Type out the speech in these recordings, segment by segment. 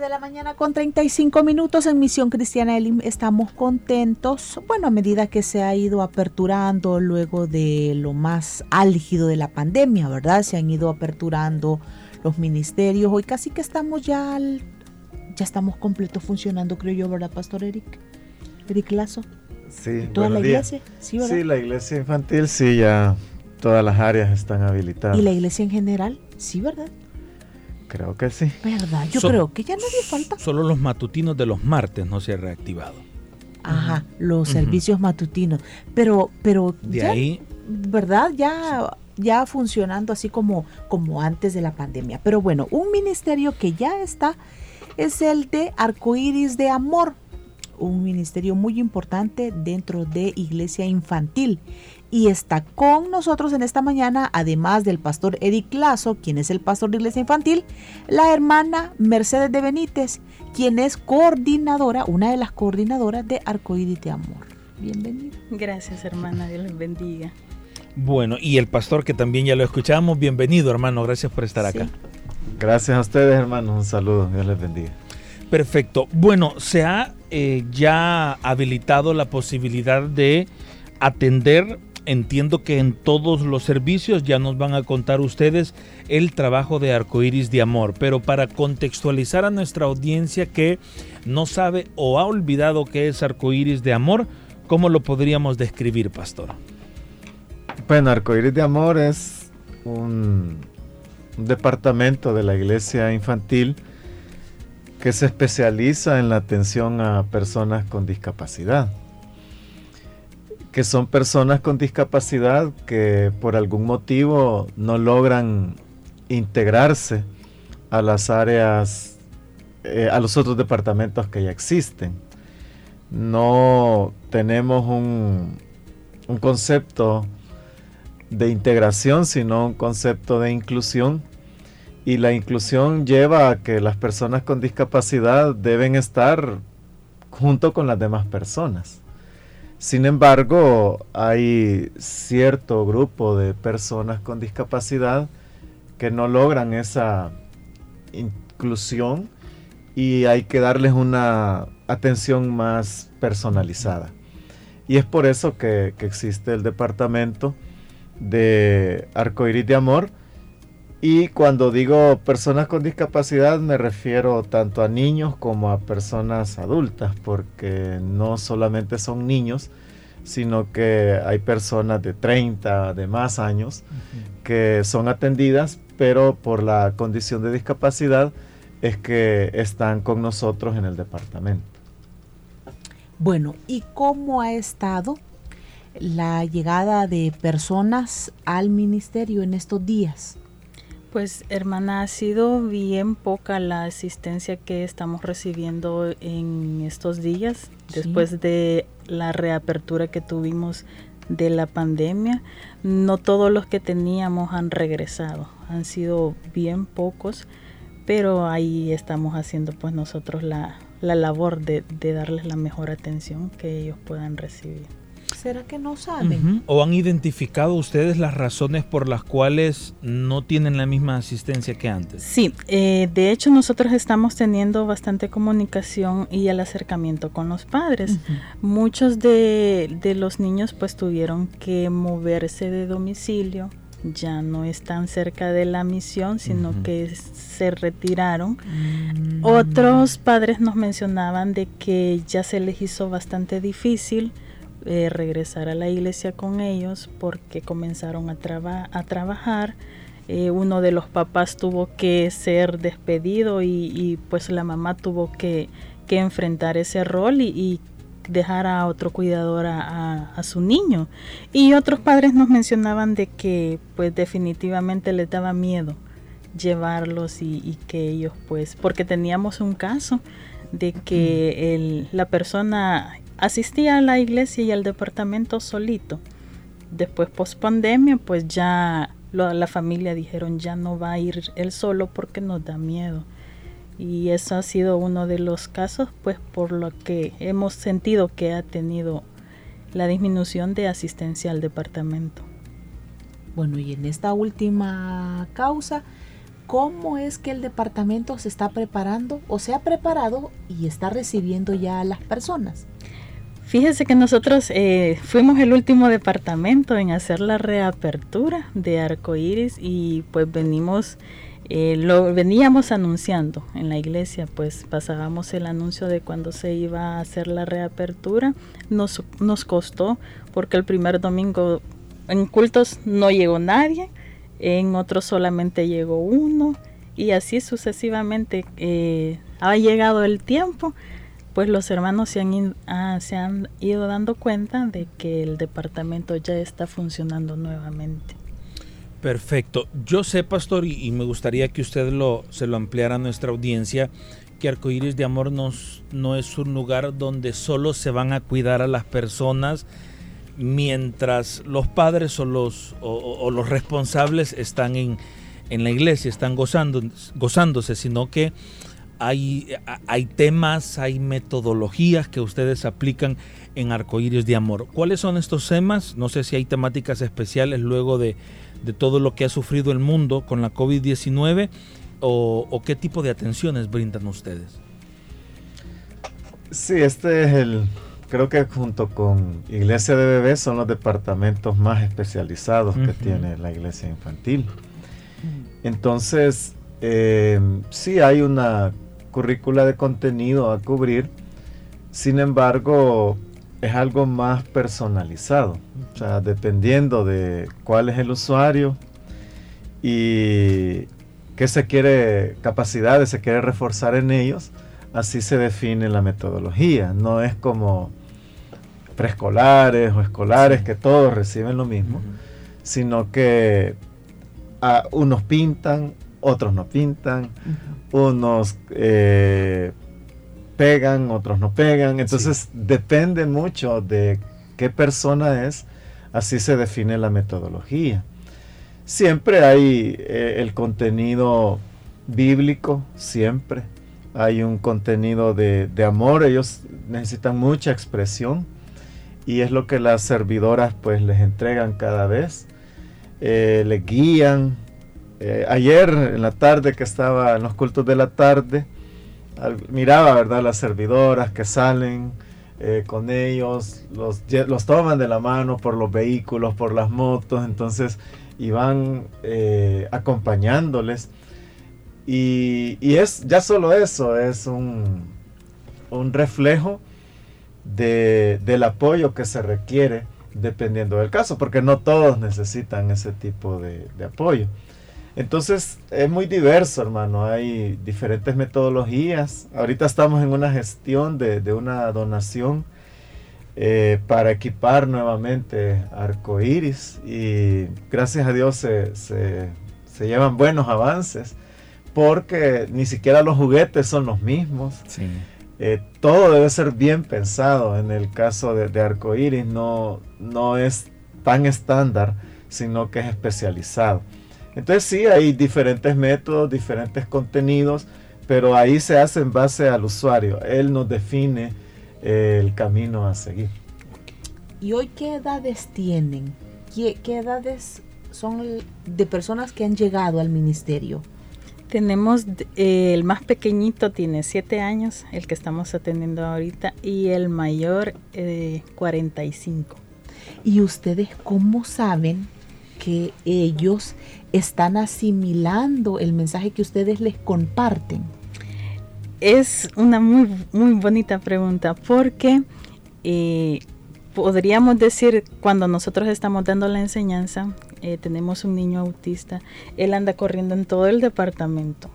De la mañana con 35 minutos en Misión Cristiana Elim. Estamos contentos, bueno, a medida que se ha ido aperturando luego de lo más álgido de la pandemia, ¿verdad? Se han ido aperturando los ministerios. Hoy casi que estamos ya, ya estamos completos funcionando, creo yo, ¿verdad, Pastor Eric? Eric Lazo. Sí, ¿Toda la iglesia? Sí, ¿verdad? sí, la iglesia infantil, sí, ya todas las áreas están habilitadas. ¿Y la iglesia en general? Sí, ¿verdad? Creo que sí. ¿Verdad? Yo creo que ya nadie falta. Solo los matutinos de los martes no se ha reactivado. Ajá, los servicios matutinos. Pero, pero de ahí, ¿verdad? Ya, ya funcionando así como, como antes de la pandemia. Pero bueno, un ministerio que ya está es el de Arcoíris de Amor, un ministerio muy importante dentro de Iglesia Infantil y está con nosotros en esta mañana, además del pastor Eric Lazo, quien es el pastor de Iglesia Infantil, la hermana Mercedes de Benítez, quien es coordinadora, una de las coordinadoras de Arcoíris de Amor. Bienvenida. Gracias, hermana, Dios les bendiga. Bueno, y el pastor que también ya lo escuchamos, bienvenido, hermano, gracias por estar acá. Gracias a ustedes, hermanos, un saludo, Dios les bendiga. Perfecto. Bueno, se ha eh, ya habilitado la posibilidad de atender entiendo que en todos los servicios ya nos van a contar ustedes el trabajo de Arcoiris de Amor, pero para contextualizar a nuestra audiencia que no sabe o ha olvidado qué es Arcoiris de Amor, ¿cómo lo podríamos describir, pastor? Bueno, Arcoiris de Amor es un, un departamento de la iglesia infantil que se especializa en la atención a personas con discapacidad que son personas con discapacidad que por algún motivo no logran integrarse a las áreas, eh, a los otros departamentos que ya existen. No tenemos un, un concepto de integración, sino un concepto de inclusión. Y la inclusión lleva a que las personas con discapacidad deben estar junto con las demás personas. Sin embargo, hay cierto grupo de personas con discapacidad que no logran esa inclusión y hay que darles una atención más personalizada. Y es por eso que, existe el departamento de Arcoiris de Amor. Y cuando digo personas con discapacidad me refiero tanto a niños como a personas adultas, porque no solamente son niños, sino que hay personas de 30, de más años, que son atendidas, pero por la condición de discapacidad es que están con nosotros en el departamento. Bueno, ¿y cómo ha estado la llegada de personas al ministerio en estos días? Pues hermana, ha sido bien poca la asistencia que estamos recibiendo en estos días, después de la reapertura que tuvimos de la pandemia. No todos los que teníamos han regresado, han sido bien pocos, pero ahí estamos haciendo pues nosotros la, labor de darles la mejor atención que ellos puedan recibir. ¿Será que no saben? ¿O han identificado ustedes las razones por las cuales no tienen la misma asistencia que antes? Sí, eh, de hecho nosotros estamos teniendo bastante comunicación y el acercamiento con los padres. Muchos de, los niños pues tuvieron que moverse de domicilio, ya no están cerca de la misión, sino que se retiraron. Mm. Otros padres nos mencionaban de que ya se les hizo bastante difícil eh, regresar a la iglesia con ellos porque comenzaron a, a trabajar. Eh, uno de los papás tuvo que ser despedido y, pues la mamá tuvo que, enfrentar ese rol y, dejar a otro cuidador a, a, su niño. Y otros padres nos mencionaban de que pues definitivamente les daba miedo llevarlos y, que ellos pues, porque teníamos un caso de que el, la persona asistía a la iglesia y al departamento solito. Después post pandemia pues ya la familia dijeron ya no va a ir él solo porque nos da miedo y eso ha sido uno de los casos pues por lo que hemos sentido que ha tenido la disminución de asistencia al departamento. Bueno, y en esta última causa, ¿cómo es que el departamento se está preparando o se ha preparado y está recibiendo ya a las personas? Fíjese que nosotros eh, fuimos el último departamento en hacer la reapertura de Arcoiris y pues venimos eh, lo veníamos anunciando en la iglesia, pues pasábamos el anuncio de cuando se iba a hacer la reapertura. Nos, nos costó porque el primer domingo en cultos no llegó nadie, en otros solamente llegó uno y así sucesivamente eh, ha llegado el tiempo pues los hermanos se han, ah, se han ido dando cuenta de que el departamento ya está funcionando nuevamente. Perfecto. Yo sé, pastor, y, me gustaría que usted lo, se lo ampliara a nuestra audiencia, que Arcoíris de Amor nos, no es un lugar donde solo se van a cuidar a las personas mientras los padres o los, o, los responsables están en, en, la iglesia, están gozando, gozándose, sino que hay, hay temas, hay metodologías que ustedes aplican en Arcoíris de Amor. ¿Cuáles son estos temas? No sé si hay temáticas especiales luego de de todo lo que ha sufrido el mundo con la COVID-19 o, qué tipo de atenciones brindan ustedes? Sí, este es el, creo que junto con Iglesia de Bebés son los departamentos más especializados que tiene la iglesia infantil. Entonces, eh, sí hay una currícula de contenido a cubrir, sin embargo, es algo más personalizado. O sea, dependiendo de cuál es el usuario y qué se quiere, capacidades se quiere reforzar en ellos, así se define la metodología. No es como preescolares o escolares que todos reciben lo mismo, sino que a unos pintan, otros no pintan, unos eh, pegan, otros no pegan. Entonces depende mucho de qué persona es, así se define la metodología. Siempre hay eh, el contenido bíblico, siempre. Hay un contenido de, amor, ellos necesitan mucha expresión y es lo que las servidoras pues les entregan cada vez. Eh, les guían. Eh, ayer en la tarde que estaba en los cultos de la tarde, miraba, ¿verdad? Las servidoras que salen eh, con ellos, los, los toman de la mano por los vehículos, por las motos, entonces iban eh, acompañándoles. Y, es ya solo eso, es un, un reflejo del apoyo que se requiere dependiendo del caso, porque no todos necesitan ese tipo de apoyo. Entonces es muy diverso, hermano. Hay diferentes metodologías. Ahorita estamos en una gestión de, una donación eh, para equipar nuevamente arcoíris y gracias a Dios se, llevan buenos avances porque ni siquiera los juguetes son los mismos. Eh, todo debe ser bien pensado. En el caso de, de arcoíris no, no es tan estándar, sino que es especializado. Entonces sí, hay diferentes métodos, diferentes contenidos, pero ahí se hace en base al usuario. Él nos define eh, el camino a seguir. ¿Y hoy qué edades tienen? ¿Qué, edades son de personas que han llegado al ministerio? Tenemos, eh, el más pequeñito tiene 7 años, el que estamos atendiendo ahorita, y el mayor eh, 45. ¿Y ustedes cómo saben que ellos están asimilando el mensaje que ustedes les comparten? Es una muy, muy bonita pregunta porque eh, podríamos decir cuando nosotros estamos dando la enseñanza, eh, tenemos un niño autista, él anda corriendo en todo el departamento.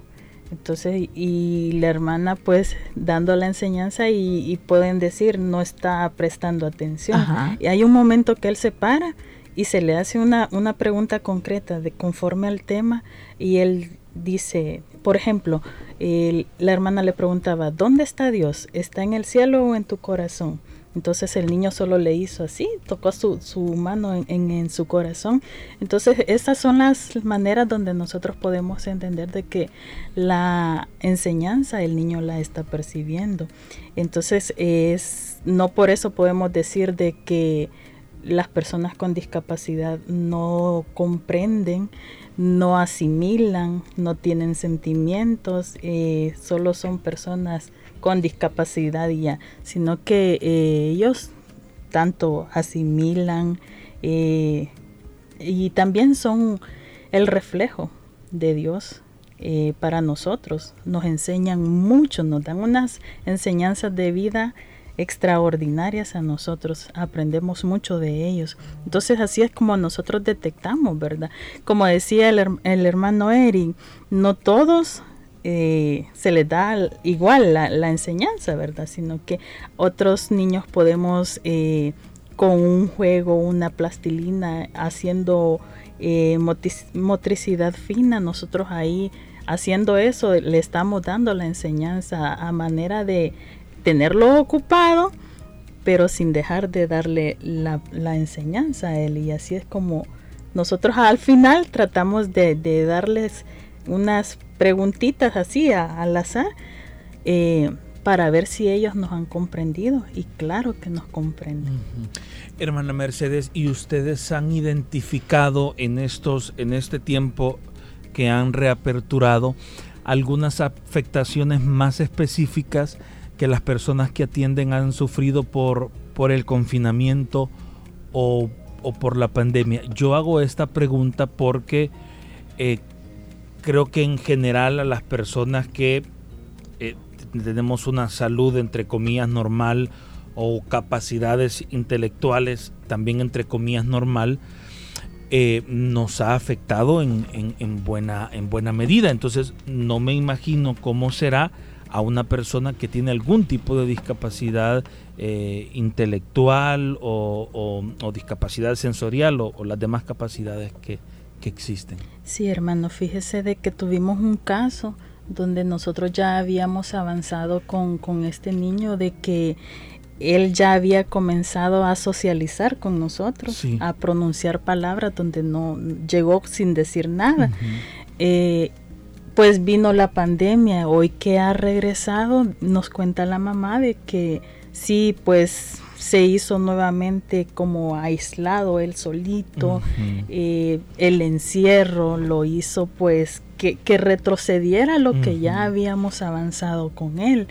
Entonces, y la hermana pues dando la enseñanza y, pueden decir no está prestando atención. Y hay un momento que él se para y se le hace una, una pregunta concreta de conforme al tema y él dice, por ejemplo, la hermana le preguntaba, ¿dónde está Dios? ¿Está en el cielo o en tu corazón? Entonces el niño solo le hizo así, tocó su, su mano en, en, su corazón. Entonces esas son las maneras donde nosotros podemos entender de que la enseñanza el niño la está percibiendo. Entonces es no por eso podemos decir de que las personas con discapacidad no comprenden, no asimilan, no tienen sentimientos, eh, solo son personas con discapacidad ya, sino que eh, ellos tanto asimilan eh, y también son el reflejo de Dios para nosotros. Nos enseñan mucho, nos dan unas enseñanzas de vida extraordinarias a nosotros, aprendemos mucho de ellos. Entonces así es como nosotros detectamos, ¿verdad? Como decía el, hermano Eric, no todos eh, se les da igual la, enseñanza, ¿verdad? Sino que otros niños podemos eh, con un juego, una plastilina, haciendo eh, motricidad fina, nosotros ahí haciendo eso le estamos dando la enseñanza a manera de tenerlo ocupado, pero sin dejar de darle la, enseñanza a él. Y así es como nosotros al final tratamos de, darles unas preguntitas así al azar eh, para ver si ellos nos han comprendido y claro que nos comprenden. Hermana Mercedes, ¿y ustedes han identificado en estos en este tiempo que han reaperturado algunas afectaciones más específicas que las personas que atienden han sufrido por, por el confinamiento o, o por la pandemia? Yo hago esta pregunta porque eh, creo que en general a las personas que eh, tenemos una salud entre comillas normal o capacidades intelectuales también entre comillas normal, eh, nos ha afectado en, buena, en buena medida. Entonces no me imagino cómo será a una persona que tiene algún tipo de discapacidad eh, intelectual o, discapacidad sensorial o las demás capacidades que, existen. Sí, hermano, fíjese de que tuvimos un caso donde nosotros ya habíamos avanzado con, este niño de que él ya había comenzado a socializar con nosotros, a pronunciar palabras donde no llegó sin decir nada. Eh, pues vino la pandemia, hoy que ha regresado, nos cuenta la mamá de que sí, pues se hizo nuevamente como aislado él solito, eh, el encierro lo hizo pues que, retrocediera lo que ya habíamos avanzado con él.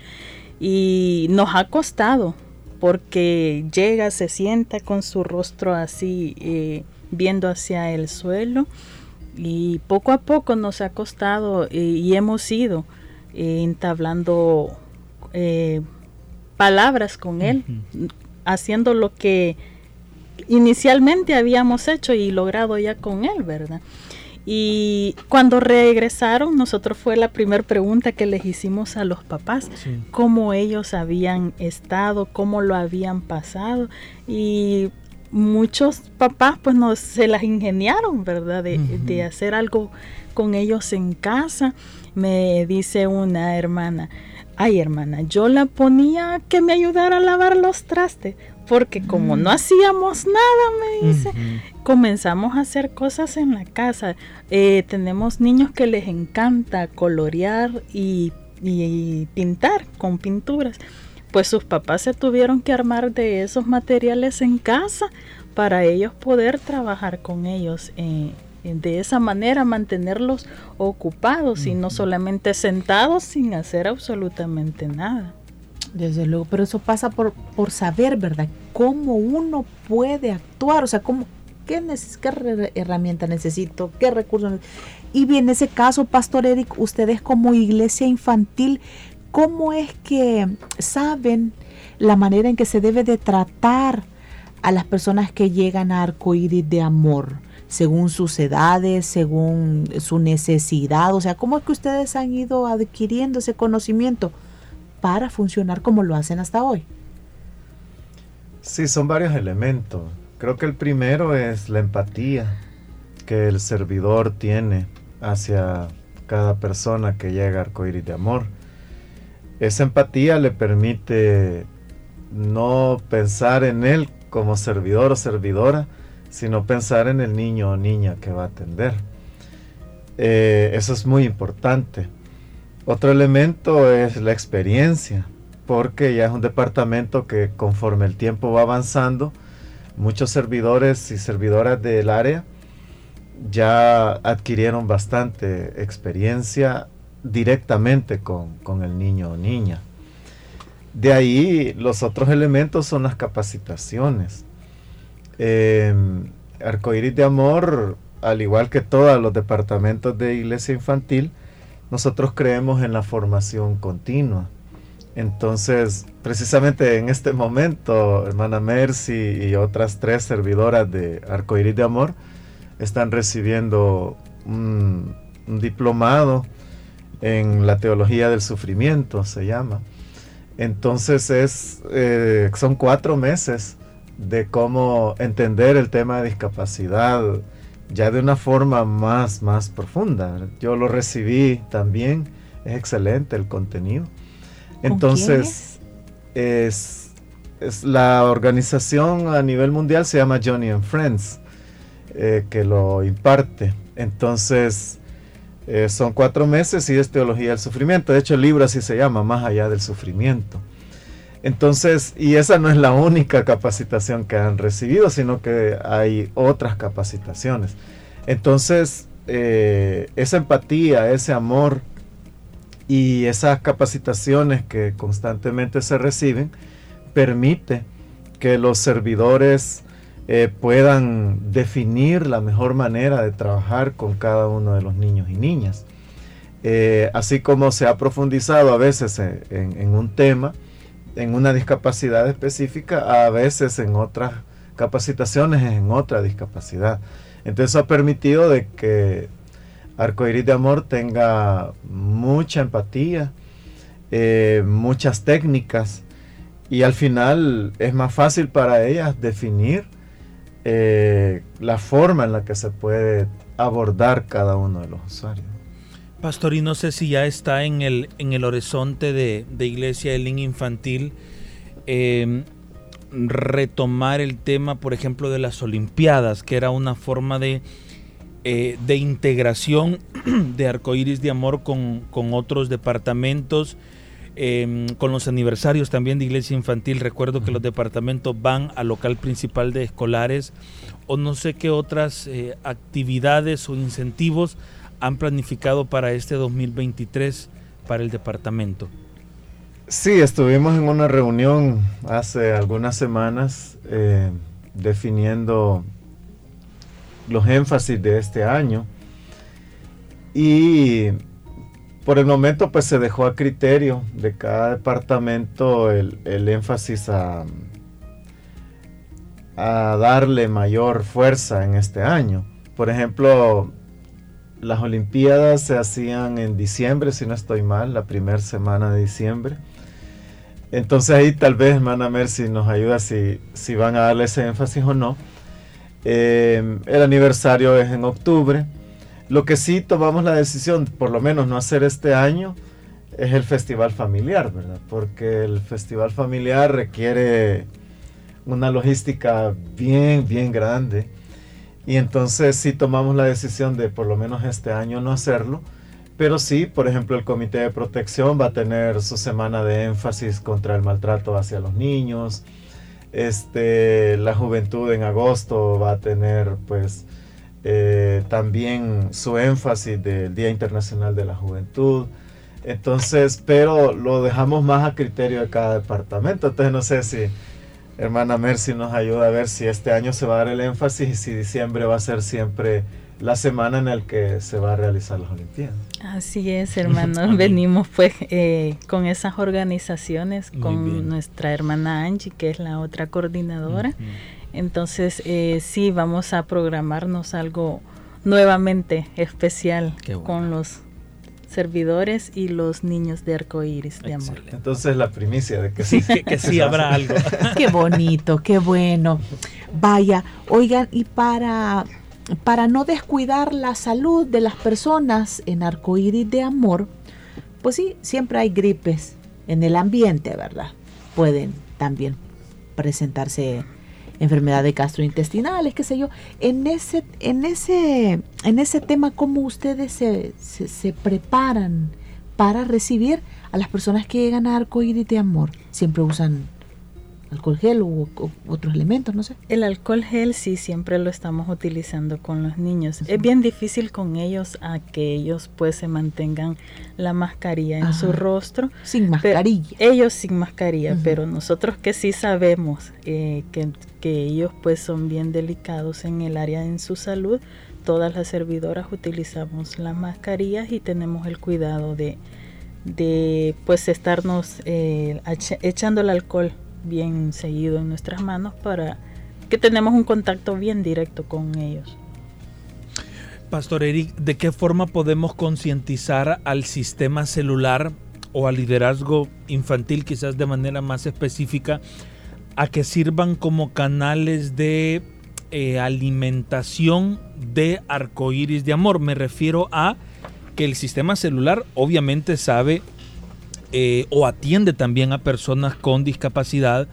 Y nos ha costado porque llega, se sienta con su rostro así eh, viendo hacia el suelo y poco a poco nos ha costado eh, y hemos ido entablando palabras con él, haciendo lo que inicialmente habíamos hecho y logrado ya con él, ¿verdad? Y cuando regresaron, nosotros fue la primera pregunta que les hicimos a los papás, cómo ellos habían estado, cómo lo habían pasado. Y muchos papás pues no se las ingeniaron, ¿verdad? De, de hacer algo con ellos en casa. Me dice una hermana, ay hermana, yo la ponía que me ayudara a lavar los trastes, porque como no hacíamos nada, me dice, comenzamos a hacer cosas en la casa. Eh, tenemos niños que les encanta colorear y, y, pintar con pinturas. Pues sus papás se tuvieron que armar de esos materiales en casa para ellos poder trabajar con ellos eh, de esa manera mantenerlos ocupados y no solamente sentados sin hacer absolutamente nada. Desde luego, pero eso pasa por, por saber, ¿verdad? Cómo uno puede actuar, o sea, cómo, qué, qué herramienta necesito, qué recursos. Y bien, en ese caso, Pastor Eric, ustedes como iglesia infantil, ¿cómo es que saben la manera en que se debe de tratar a las personas que llegan a arcoíris de amor? según sus edades, según su necesidad? O sea, ¿cómo es que ustedes han ido adquiriendo ese conocimiento para funcionar como lo hacen hasta hoy? Sí, son varios elementos. Creo que el primero es la empatía que el servidor tiene hacia cada persona que llega a Arcoíris de Amor. Esa empatía le permite no pensar en él como servidor o servidora, sino pensar en el niño o niña que va a atender. Eh, eso es muy importante. Otro elemento es la experiencia, porque ya es un departamento que conforme el tiempo va avanzando, muchos servidores y servidoras del área ya adquirieron bastante experiencia directamente con, el niño o niña. De ahí los otros elementos son las capacitaciones. Eh, Arcoíris de Amor, al igual que todos los departamentos de iglesia infantil, nosotros creemos en la formación continua. Entonces, precisamente en este momento, hermana Mercy y otras tres servidoras de Arcoíris de Amor están recibiendo un, diplomado en la teología del sufrimiento, se llama. Entonces es, eh, son cuatro meses de cómo entender el tema de discapacidad ya de una forma más, más profunda. Yo lo recibí también, es excelente el contenido. Entonces, es? es? la organización a nivel mundial se llama Johnny and Friends, eh, que lo imparte. Entonces, eh, son cuatro meses y es teología del sufrimiento. De hecho, el libro así se llama, Más allá del sufrimiento. Entonces, y esa no es la única capacitación que han recibido, sino que hay otras capacitaciones. Entonces, eh, esa empatía, ese amor y esas capacitaciones que constantemente se reciben permite que los servidores eh, puedan definir la mejor manera de trabajar con cada uno de los niños y niñas. Eh, así como se ha profundizado a veces en, un tema, en una discapacidad específica, a veces en otras capacitaciones en otra discapacidad. Entonces ha permitido de que Arcoiris de Amor tenga mucha empatía, eh, muchas técnicas y al final es más fácil para ellas definir eh, la forma en la que se puede abordar cada uno de los usuarios. Pastor, y no sé si ya está en el, en el horizonte de, Iglesia del Niño Infantil em, retomar el tema, por ejemplo, de las Olimpiadas, que era una forma de eh, de integración de Arcoíris de Amor con, otros departamentos, em, con los aniversarios también de Iglesia Infantil. Recuerdo que los departamentos van al local principal de escolares o no sé qué otras eh, actividades o incentivos han planificado para este 2023 para el departamento. Sí, estuvimos en una reunión hace algunas semanas eh, definiendo los énfasis de este año. Y por el momento pues se dejó a criterio de cada departamento el, énfasis a, a darle mayor fuerza en este año. Por ejemplo, las Olimpiadas se hacían en diciembre, si no estoy mal, la primera semana de diciembre. Entonces ahí tal vez, hermana Mercy, nos ayuda si, si van a darle ese énfasis o no. Eh, el aniversario es en octubre. Lo que sí tomamos la decisión, por lo menos no hacer este año, es el festival familiar, ¿verdad? Porque el festival familiar requiere una logística bien, bien grande. Y entonces sí tomamos la decisión de por lo menos este año no hacerlo. Pero sí, por ejemplo, el Comité de Protección va a tener su semana de énfasis contra el maltrato hacia los niños. Este, la juventud en agosto va a tener pues eh, también su énfasis del Día Internacional de la Juventud. Entonces, pero lo dejamos más a criterio de cada departamento. Entonces no sé si hermana Mercy nos ayuda a ver si este año se va a dar el énfasis y si diciembre va a ser siempre la semana en la que se va a realizar las Olimpiadas. Así es, hermano. Venimos pues eh, con esas organizaciones, con nuestra hermana Angie, que es la otra coordinadora. Entonces, eh, sí, vamos a programarnos algo nuevamente especial con los servidores y los niños de arcoíris de amor. Entonces la primicia de que sí, que, sí habrá algo. qué bonito, qué bueno. Vaya, oigan, y para, para no descuidar la salud de las personas en arcoíris de amor, pues sí, siempre hay gripes en el ambiente, ¿verdad? Pueden también presentarse enfermedades gastrointestinales, qué sé yo. En ese, en ese, en ese tema, ¿cómo ustedes se, se, preparan para recibir a las personas que llegan a Arcoíris de Amor? ¿Siempre usan alcohol gel u, otros elementos, no sé. El alcohol gel sí siempre lo estamos utilizando con los niños. Es bien difícil con ellos a que ellos pues se mantengan la mascarilla en su rostro. Sin mascarilla. ellos sin mascarilla, pero nosotros que sí sabemos eh, que, que ellos pues son bien delicados en el área en su salud, todas las servidoras utilizamos las mascarillas y tenemos el cuidado de, de pues estarnos eh, echando el alcohol bien seguido en nuestras manos para que tenemos un contacto bien directo con ellos. Pastor Eric, ¿de qué forma podemos concientizar al sistema celular o al liderazgo infantil, quizás de manera más específica, a que sirvan como canales de eh, alimentación de arcoíris de amor? Me refiero a que el sistema celular obviamente sabe eh, o atiende también a personas con discapacidad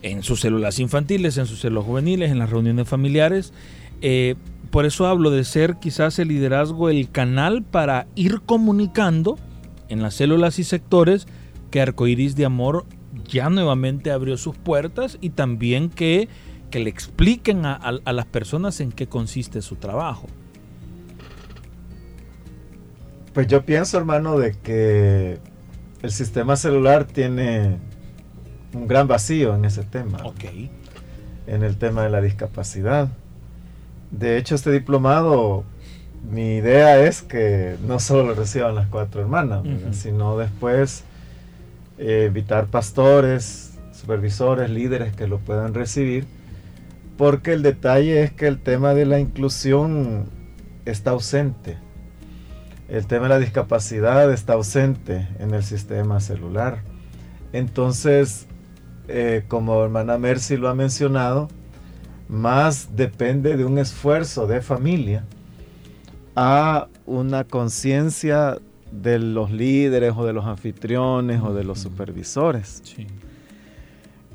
en sus células infantiles, en sus células juveniles, en las reuniones familiares. Eh, por eso hablo de ser quizás el liderazgo el canal para ir comunicando en las células y sectores que Arcoiris de Amor ya nuevamente abrió sus puertas y también que, que le expliquen a, a las personas en qué consiste su trabajo. Pues yo pienso, hermano, de que el sistema celular tiene un gran vacío en ese tema. En el tema de la discapacidad. De hecho, este diplomado, mi idea es que no solo lo reciban las cuatro hermanas, sino después eh, evitar pastores, supervisores, líderes que lo puedan recibir, porque el detalle es que el tema de la inclusión está ausente el tema de la discapacidad está ausente en el sistema celular. Entonces, eh, como hermana Mercy lo ha mencionado, más depende de un esfuerzo de familia a una conciencia de los líderes o de los anfitriones o de los supervisores.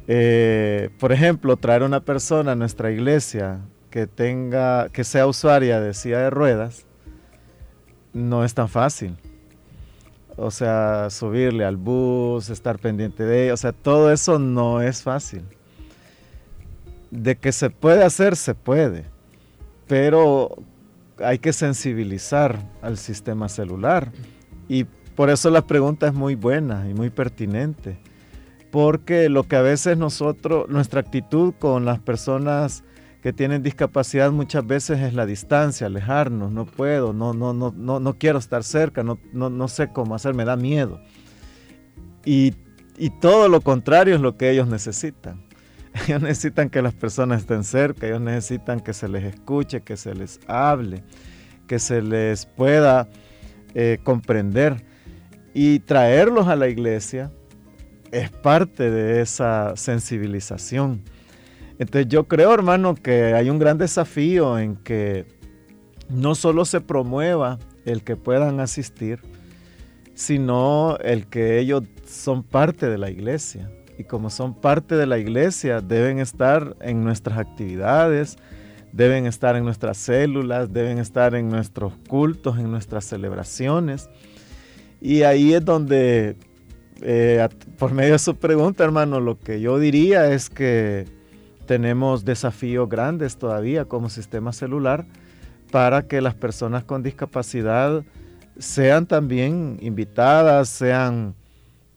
Eh, por ejemplo, traer una persona a nuestra iglesia que tenga, que sea usuaria de silla de ruedas, no es tan fácil. O sea, subirle al bus, estar pendiente de ella, o sea, todo eso no es fácil. De que se puede hacer, se puede, pero hay que sensibilizar al sistema celular. Y por eso la pregunta es muy buena y muy pertinente, porque lo que a veces nosotros, nuestra actitud con las personas que tienen discapacidad muchas veces es la distancia, alejarnos, no puedo, no, no, no, no, no quiero estar cerca, no, no, no sé cómo hacer, me da miedo. Y, y todo lo contrario es lo que ellos necesitan. Ellos necesitan que las personas estén cerca, ellos necesitan que se les escuche, que se les hable, que se les pueda eh, comprender. Y traerlos a la iglesia es parte de esa sensibilización. Entonces yo creo, hermano, que hay un gran desafío en que no solo se promueva el que puedan asistir, sino el que ellos son parte de la iglesia. Y como son parte de la iglesia, deben estar en nuestras actividades, deben estar en nuestras células, deben estar en nuestros cultos, en nuestras celebraciones. Y ahí es donde, eh, por medio de su pregunta, hermano, lo que yo diría es que tenemos desafíos grandes todavía como sistema celular para que las personas con discapacidad sean también invitadas, sean,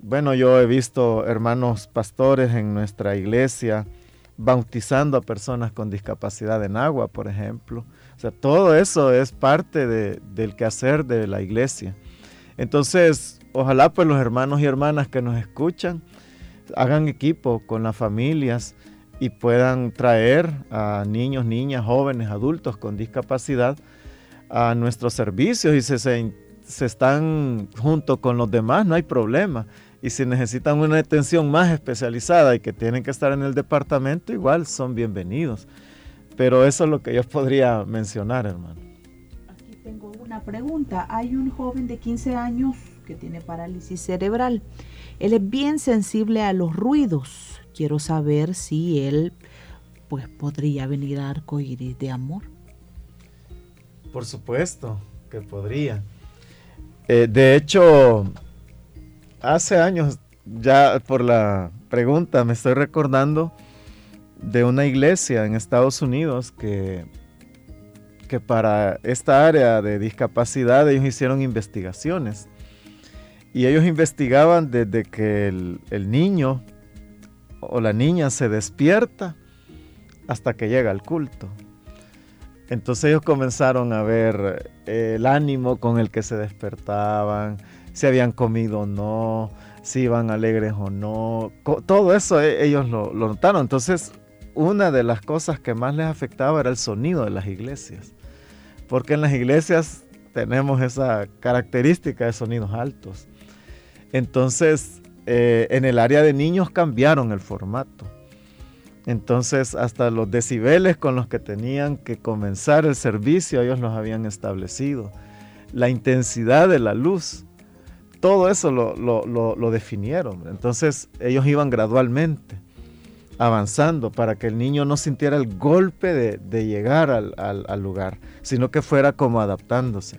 bueno, yo he visto hermanos pastores en nuestra iglesia bautizando a personas con discapacidad en agua, por ejemplo. O sea, todo eso es parte del quehacer de la iglesia. Entonces, ojalá pues los hermanos y hermanas que nos escuchan hagan equipo con las familias y puedan traer a niños, niñas, jóvenes, adultos con discapacidad a nuestros servicios y se, se, están junto con los demás, no hay problema. Y si necesitan una atención más especializada y que tienen que estar en el departamento, igual son bienvenidos. Pero eso es lo que yo podría mencionar, hermano. Aquí tengo una pregunta. Hay un joven de 15 años que tiene parálisis cerebral. Él es bien sensible a los ruidos quiero saber si él pues podría venir a Arcoíris de Amor. Por supuesto que podría. Eh, de hecho, hace años, ya por la pregunta, me estoy recordando de una iglesia en Estados Unidos que, que para esta área de discapacidad ellos hicieron investigaciones. Y ellos investigaban desde que el, el niño o la niña se despierta hasta que llega al culto. Entonces ellos comenzaron a ver eh, el ánimo con el que se despertaban, si habían comido o no, si iban alegres o no. Todo eso eh, ellos lo, lo, notaron. Entonces una de las cosas que más les afectaba era el sonido de las iglesias. Porque en las iglesias tenemos esa característica de sonidos altos. Entonces eh, en el área de niños cambiaron el formato. Entonces, hasta los decibeles con los que tenían que comenzar el servicio, ellos los habían establecido. La intensidad de la luz, todo eso lo, definieron. Entonces, ellos iban gradualmente avanzando para que el niño no sintiera el golpe de, llegar al, al, lugar, sino que fuera como adaptándose.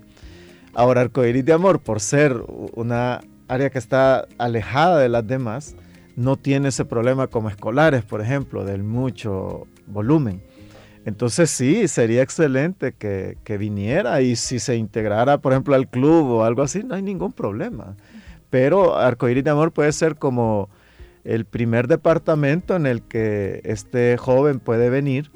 Ahora, Arcoiris de Amor, por ser una área que está alejada de las demás, no tiene ese problema como escolares, por ejemplo, del mucho volumen. Entonces sí, sería excelente que, viniera y si se integrara, por ejemplo, al club o algo así, no hay ningún problema. Pero Arcoíris de Amor puede ser como el primer departamento en el que este joven puede venir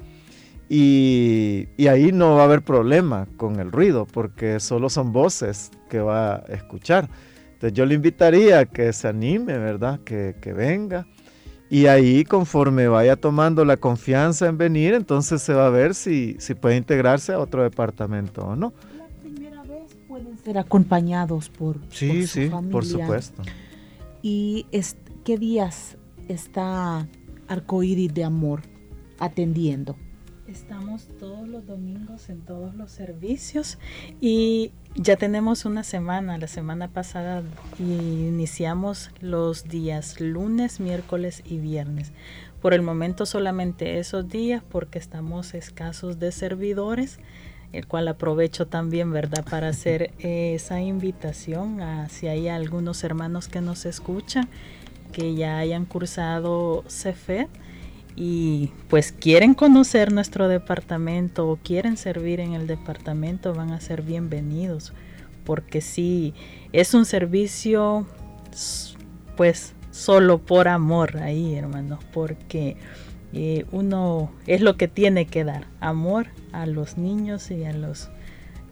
y, y, ahí no va a haber problema con el ruido porque solo son voces que va a escuchar. Entonces yo le invitaría a que se anime, ¿verdad? Que, venga. Y ahí conforme vaya tomando la confianza en venir, entonces se va a ver si, si puede integrarse a otro departamento o no. La primera vez pueden ser acompañados por, sí, sí, por supuesto. ¿Y qué días está Arcoíris de Amor atendiendo? Estamos todos los domingos en todos los servicios y ya tenemos una semana. La semana pasada iniciamos los días lunes, miércoles y viernes. Por el momento solamente esos días porque estamos escasos de servidores, el cual aprovecho también, ¿verdad?, para hacer esa invitación a si hay algunos hermanos que nos escuchan que ya hayan cursado CEFED y pues quieren conocer nuestro departamento o quieren servir en el departamento, van a ser bienvenidos. Porque sí, es un servicio pues solo por amor ahí, hermanos, porque eh, uno es lo que tiene que dar, amor a los niños y a las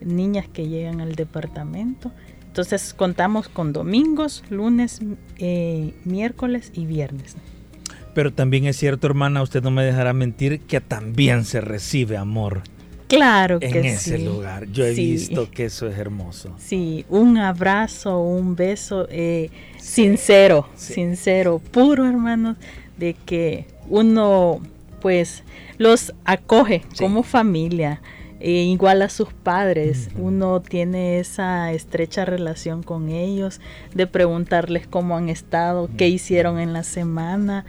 niñas que llegan al departamento. Entonces contamos con domingos, lunes, eh, miércoles y viernes. Pero también es cierto, hermana, usted no me dejará mentir que también se recibe amor. Claro que sí. En ese lugar. Yo he visto que eso es hermoso. Sí, un abrazo, un beso eh, sincero, sincero, puro, hermanos, de que uno, pues, los acoge como familia. E igual a sus padres, uno tiene esa estrecha relación con ellos, de preguntarles cómo han estado, qué hicieron en la semana,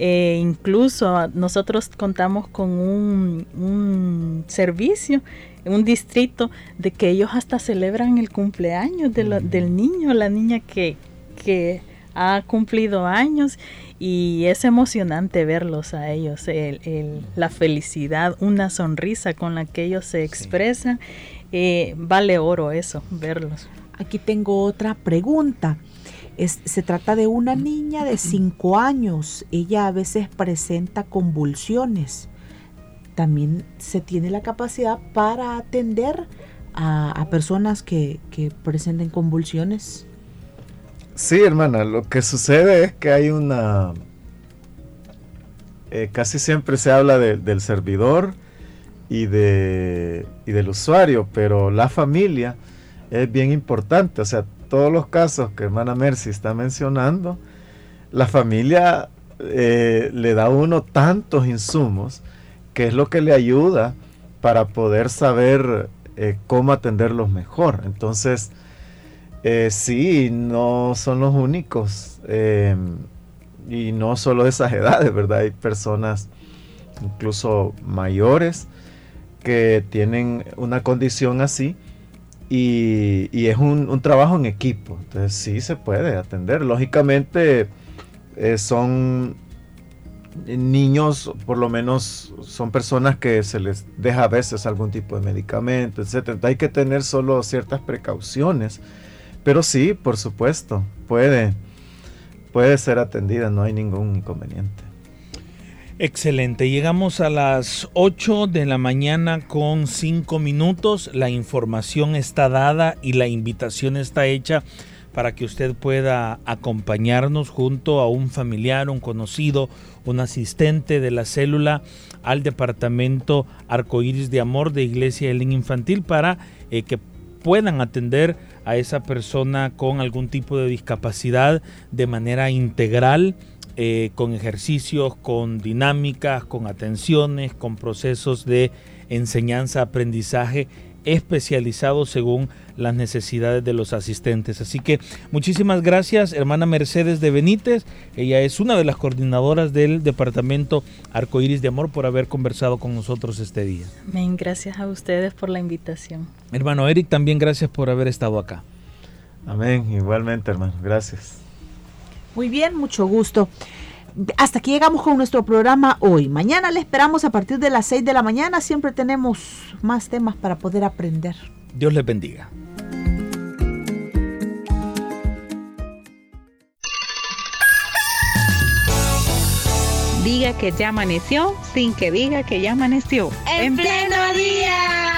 eh, incluso nosotros contamos con un, un, servicio, un distrito, de que ellos hasta celebran el cumpleaños del niño, la niña que, que, ha cumplido años y es emocionante verlos a ellos, el, la felicidad, una sonrisa con la que ellos se expresan. Eh, vale oro eso, verlos. Aquí tengo otra pregunta se trata de una niña de 5 años. Ella a veces presenta convulsiones. También se tiene la capacidad para atender a, personas que, presenten convulsiones. Sí, hermana, lo que sucede es que hay una eh, casi siempre se habla del servidor y, de, y del usuario, pero la familia es bien importante. O sea, todos los casos que hermana Mercy está mencionando, la familia eh, le da a uno tantos insumos que es lo que le ayuda para poder saber eh, cómo atenderlos mejor. Entonces, eh, sí, no son los únicos. y no solo esas edades, ¿verdad? Hay personas incluso mayores que tienen una condición así y, es un, trabajo en equipo. Entonces sí se puede atender. Lógicamente eh, son niños, por lo menos son personas que se les deja a veces algún tipo de medicamento, etc. Hay que tener solo ciertas precauciones. Pero sí, por supuesto, puede, puede ser atendida, no hay ningún inconveniente. Excelente, llegamos a las 8 de la mañana con 5 minutos, la información está dada y la invitación está hecha para que usted pueda acompañarnos junto a un familiar, un conocido, un asistente de la célula al departamento Arcoíris de Amor de Iglesia Elín Infantil para eh, que puedan atender a esa persona con algún tipo de discapacidad de manera integral eh, con ejercicios, con dinámicas, con atenciones, con procesos de enseñanza-aprendizaje especializados según las necesidades de los asistentes. Así que muchísimas gracias, hermana Mercedes de Benítez. Ella es una de las coordinadoras del Departamento Arcoíris de Amor por haber conversado con nosotros este día. Amén, gracias a ustedes por la invitación. Hermano Eric, también gracias por haber estado acá. Amén, igualmente hermano, gracias. Muy bien, mucho gusto. Hasta aquí llegamos con nuestro programa hoy. Mañana le esperamos a partir de las 6 de la mañana. Siempre tenemos más temas para poder aprender. Dios les bendiga. Diga que ya amaneció sin que diga que ya amaneció. En pleno día.